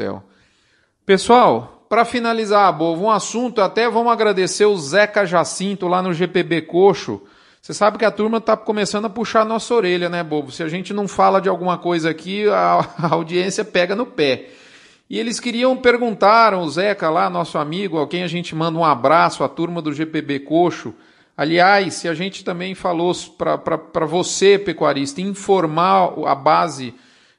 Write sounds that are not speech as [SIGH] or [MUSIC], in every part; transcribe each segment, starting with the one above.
céu. Pessoal, para finalizar, Bovo, um assunto, até vamos agradecer o Zeca Jacinto lá no GPB Coxo. Você sabe que a turma está começando a puxar a nossa orelha, né, Bobo? Se a gente não fala de alguma coisa aqui, [LAUGHS] a, audiência pega no pé. E eles queriam perguntar, o Zeca lá, nosso amigo, a quem a gente manda um abraço, a turma do GPB Coxo. Aliás, se a gente também falou para você, pecuarista, informar a base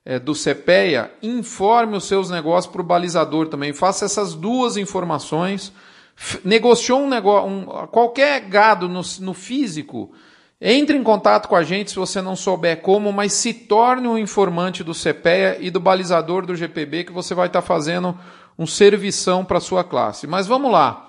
é, do CPEA, informe os seus negócios para o balizador também. Faça essas duas informações. Negociou um negócio, um, qualquer gado no, no físico, entre em contato com a gente se você não souber como, mas se torne um informante do CPEA e do balizador do GPB que você vai estar fazendo um servição para a sua classe. Mas vamos lá.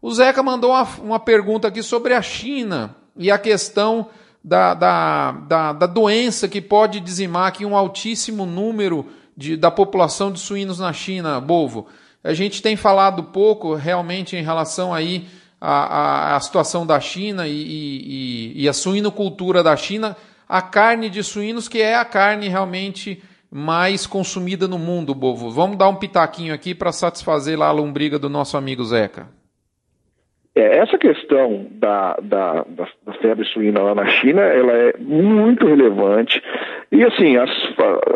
O Zeca mandou uma, uma pergunta aqui sobre a China e a questão da, da, da, da, doença que pode dizimar aqui um altíssimo número de, da população de suínos na China, Bovo. A gente tem falado pouco realmente em relação aí a, a, a situação da China e, e, e a suinocultura da China, a carne de suínos, que é a carne realmente mais consumida no mundo, Bovo. Vamos dar um pitaquinho aqui para satisfazer lá a lombriga do nosso amigo Zeca. É, essa questão da, da, da, da, febre suína lá na China, ela é muito relevante. E assim, as,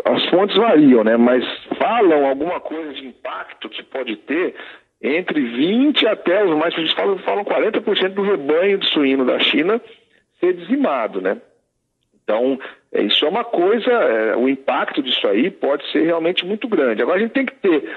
as fontes variam, né? Mas falam alguma coisa de impacto que pode ter entre 20 até os mais, eles falam, falam 40% do rebanho de suíno da China ser dizimado, né? Então, é, isso é uma coisa, é, o impacto disso aí pode ser realmente muito grande. Agora, a gente tem que ter.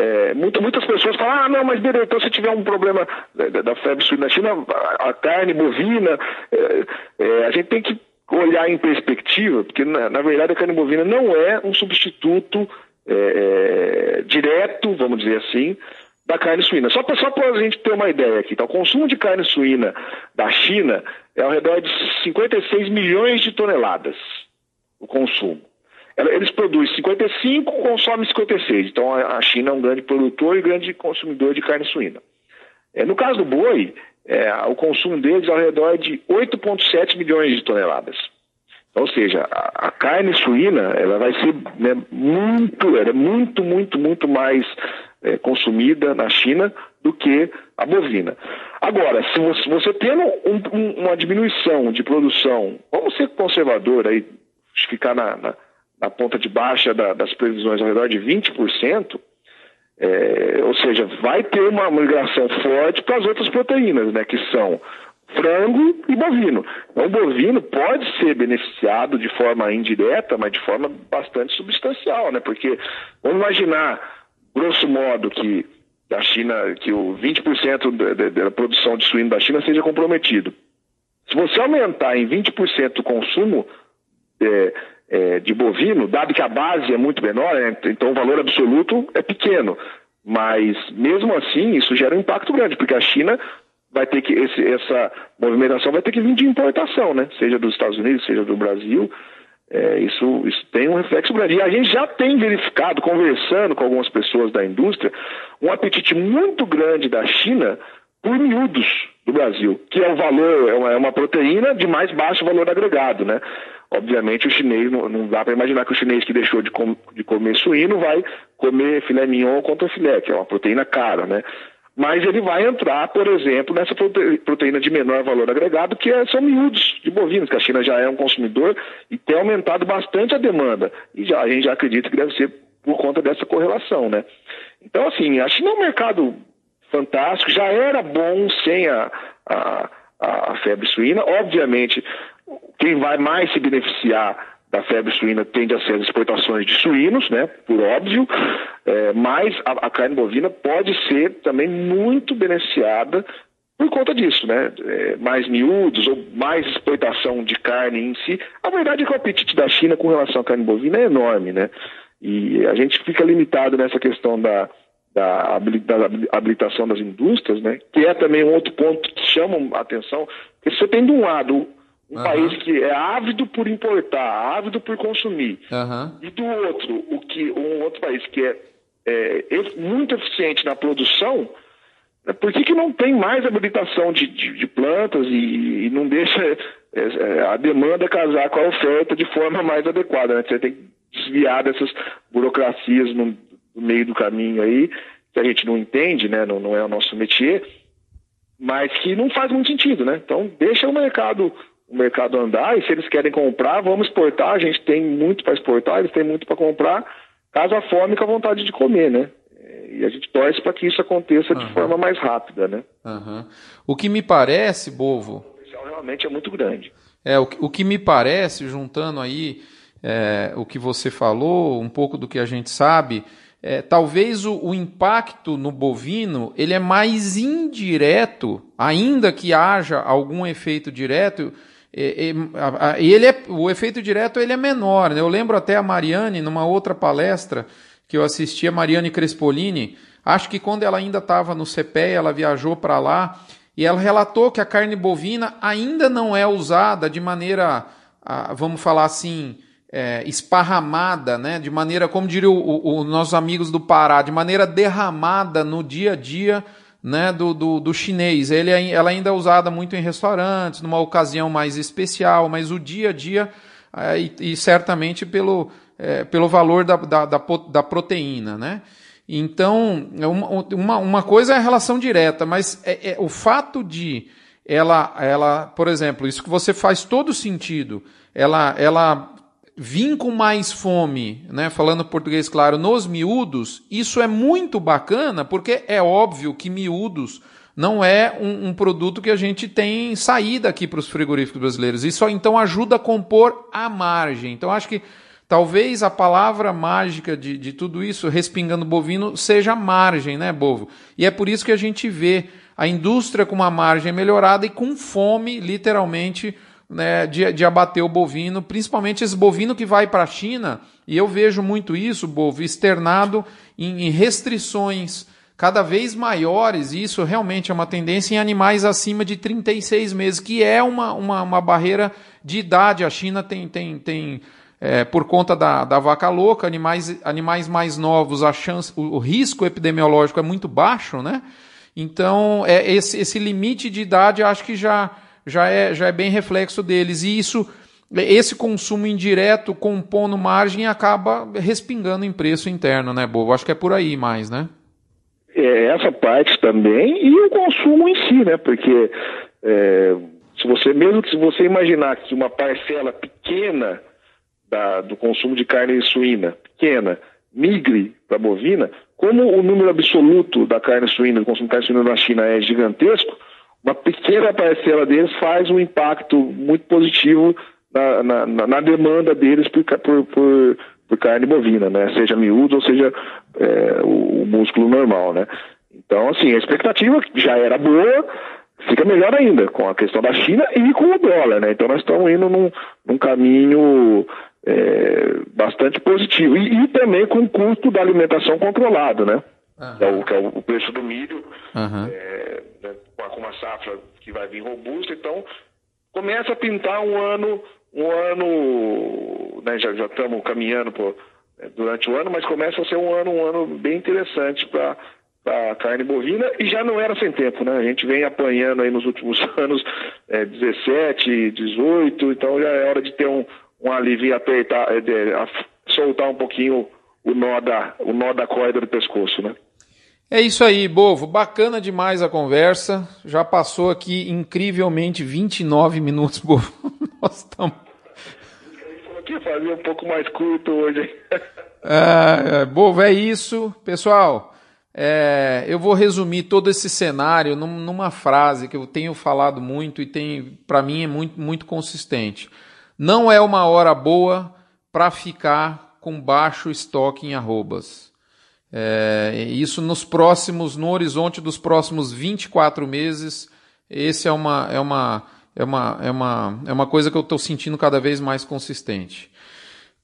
É, muita, muitas pessoas falam, ah, não, mas beleza, então se tiver um problema da, da febre suína na China, a, carne bovina, é, é, a gente tem que olhar em perspectiva, porque na, na, verdade a carne bovina não é um substituto é, direto, vamos dizer assim, da carne suína. Só para só a gente ter uma ideia aqui, tá? o consumo de carne suína da China é ao redor de 56 milhões de toneladas, o consumo. Eles produzem 55, consomem 56. Então a China é um grande produtor e grande consumidor de carne suína. É, no caso do boi, é, o consumo deles é ao redor de 8,7 milhões de toneladas. Ou seja, a, a carne suína ela vai ser né, muito, ela é muito, muito, muito mais é, consumida na China do que a bovina. Agora, se você, você tendo um, um, uma diminuição de produção, vamos ser conservador aí, ficar na, na, na ponta de baixa da, das previsões ao redor de 20%, é, ou seja, vai ter uma migração forte para as outras proteínas, né, que são frango e bovino. Então, o bovino pode ser beneficiado de forma indireta, mas de forma bastante substancial, né? Porque vamos imaginar grosso modo, que a China, que o 20% da, da produção de suíno da China seja comprometido. Se você aumentar em 20% o consumo é, é, de bovino, dado que a base é muito menor, né, então o valor absoluto é pequeno. Mas mesmo assim, isso gera um impacto grande, porque a China vai ter que, esse, essa movimentação vai ter que vir de importação, né? Seja dos Estados Unidos, seja do Brasil. É, isso, isso tem um reflexo grande. E a gente já tem verificado, conversando com algumas pessoas da indústria, um apetite muito grande da China por miúdos do Brasil, que é o valor, é uma, é uma proteína de mais baixo valor agregado, né? Obviamente o chinês, não, não dá para imaginar que o chinês que deixou de, com, de comer suíno vai comer filé mignon contra filé, que é uma proteína cara, né? mas ele vai entrar, por exemplo, nessa proteína de menor valor agregado, que é, são miúdos de bovinos, que a China já é um consumidor e tem aumentado bastante a demanda. E já, a gente já acredita que deve ser por conta dessa correlação, né? Então, assim, a China é um mercado fantástico, já era bom sem a, a, a febre suína. Obviamente, quem vai mais se beneficiar da febre suína tende a ser as exportações de suínos, né, por óbvio, é, mas a, a, carne bovina pode ser também muito beneficiada por conta disso, né, é, mais miúdos ou mais exportação de carne em si. A verdade é que o apetite da China com relação à carne bovina é enorme, né, e a gente fica limitado nessa questão da, da habilitação das indústrias, né, que é também um outro ponto que chama a atenção, porque você tem de um lado um uhum. país que é ávido por importar, ávido por consumir. Uhum. E do outro, o que um outro país que é, é muito eficiente na produção, né, por que, que não tem mais habilitação de, de, de plantas e, e, não deixa é, é, a demanda casar com a oferta de forma mais adequada? Né? Você tem que desviar dessas burocracias no, no meio do caminho aí, que a gente não entende, né? Não, não é o nosso métier, mas que não faz muito sentido, né? Então deixa o mercado o mercado andar e se eles querem comprar, vamos exportar. A gente tem muito para exportar, eles têm muito para comprar. Caso a fome com a vontade de comer, né? E a gente torce para que isso aconteça uhum. de forma mais rápida, né? Uhum. O que me parece, Bovo. O potencial realmente é muito grande. É, o, o que me parece, juntando aí é, o que você falou, um pouco do que a gente sabe, é, talvez o, o, impacto no bovino ele é mais indireto, ainda que haja algum efeito direto. É, é, ele é, o efeito direto ele é menor. Né? Eu lembro até a Mariane, numa outra palestra que eu assisti, a Mariane Crespolini, acho que quando ela ainda estava no CPE, ela viajou para lá e ela relatou que a carne bovina ainda não é usada de maneira, vamos falar assim, é, esparramada, né? de maneira, como diriam os nossos amigos do Pará, de maneira derramada no dia a dia né, do, do, do, chinês. Ele, ela ainda é usada muito em restaurantes, numa ocasião mais especial, mas o dia a dia, é, e, e, certamente pelo, é, pelo valor da, da, da, da, proteína. Né? Então, é uma, uma coisa é a relação direta, mas é, é, o fato de ela, ela, por exemplo, isso que você faz todo sentido, ela, ela vir com mais fome, né, falando português claro, nos miúdos, isso é muito bacana, porque é óbvio que miúdos não é um, um produto que a gente tem saída aqui para os frigoríficos brasileiros. Isso então ajuda a compor a margem. Então acho que talvez a palavra mágica de, de tudo isso, respingando bovino, seja margem, né, Bovo? E é por isso que a gente vê a indústria com uma margem melhorada e com fome, literalmente, né, de, de abater o bovino, principalmente esse bovino que vai para a China, e eu vejo muito isso, bovo, externado em, em restrições cada vez maiores, e isso realmente é uma tendência em animais acima de 36 meses, que é uma, uma, uma barreira de idade. A China tem, tem, tem é, por conta da, da vaca louca, animais, animais mais novos, a chance, o, o risco epidemiológico é muito baixo, né? Então, é, esse, esse limite de idade acho que já já é, já é bem reflexo deles. E isso, esse consumo indireto compondo margem acaba respingando em preço interno, né, Bobo? Acho que é por aí mais, né? É, essa parte também e o consumo em si, né? Porque é, se você, mesmo se você imaginar que uma parcela pequena da, do consumo de carne suína, pequena, migre para bovina, como o número absoluto da carne suína, do consumo de carne suína na China é gigantesco, uma pequena parcela deles faz um impacto muito positivo na, na, na demanda deles por, por, por, por, carne bovina, né? Seja miúdo ou seja é, o, o, músculo normal, né? Então, assim, a expectativa já era boa, fica melhor ainda com a questão da China e com o dólar, né? Então nós estamos indo num, num caminho é, bastante positivo. E, e, também com o custo da alimentação controlado, né? Uhum. Que, é o, que é o preço do milho. Uhum. É, né? Com uma safra que vai vir robusta, então começa a pintar um ano, um ano, né, já, já estamos caminhando é, durante o ano, mas começa a ser um ano, um ano bem interessante para a carne bovina e já não era sem tempo, né? A gente vem apanhando aí nos últimos [LAUGHS] anos é, 17, 18, então já é hora de ter um, um alívio apertar, é, de, a, soltar um pouquinho o nó da, o nó da corda do pescoço, né? É isso aí, Bovo. Bacana demais a conversa. Já passou aqui incrivelmente 29 minutos, [LAUGHS] Bovo. Nós estamos. Aqui fazer um pouco mais curto hoje. é, Bovo, é isso. Pessoal, é, eu vou resumir todo esse cenário numa frase que eu tenho falado muito e tem, para mim, é muito, muito consistente. Não é uma hora boa para ficar com baixo estoque em arrobas. É, isso nos próximos, no horizonte dos próximos 24 meses, esse é uma, é uma, é uma, é uma, é uma coisa que eu estou sentindo cada vez mais consistente.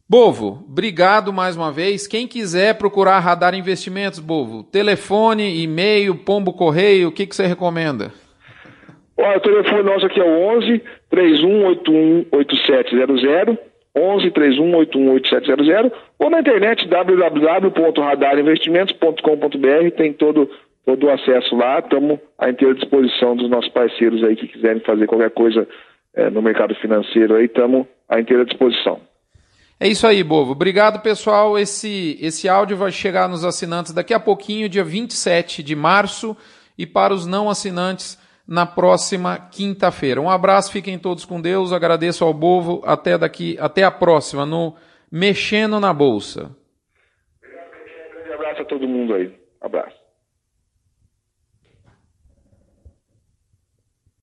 Bovo, obrigado mais uma vez. Quem quiser procurar Radar Investimentos, Bovo, telefone, e-mail, pombo correio, o que, que você recomenda? Olha, o telefone nosso aqui é o 11 3181 8700 11 3181 8700 ou na internet www.radarinvestimentos.com.br tem todo todo o acesso lá, estamos à inteira disposição dos nossos parceiros aí que quiserem fazer qualquer coisa é, no mercado financeiro aí, estamos à inteira disposição. É isso aí, Bovo. Obrigado, pessoal. Esse, esse áudio vai chegar nos assinantes daqui a pouquinho, dia 27 de março, e para os não assinantes na próxima quinta-feira. Um abraço, fiquem todos com Deus. Agradeço ao Bovo. Até daqui, até a próxima no Mexendo na Bolsa. Um grande abraço a todo mundo aí. Abraço.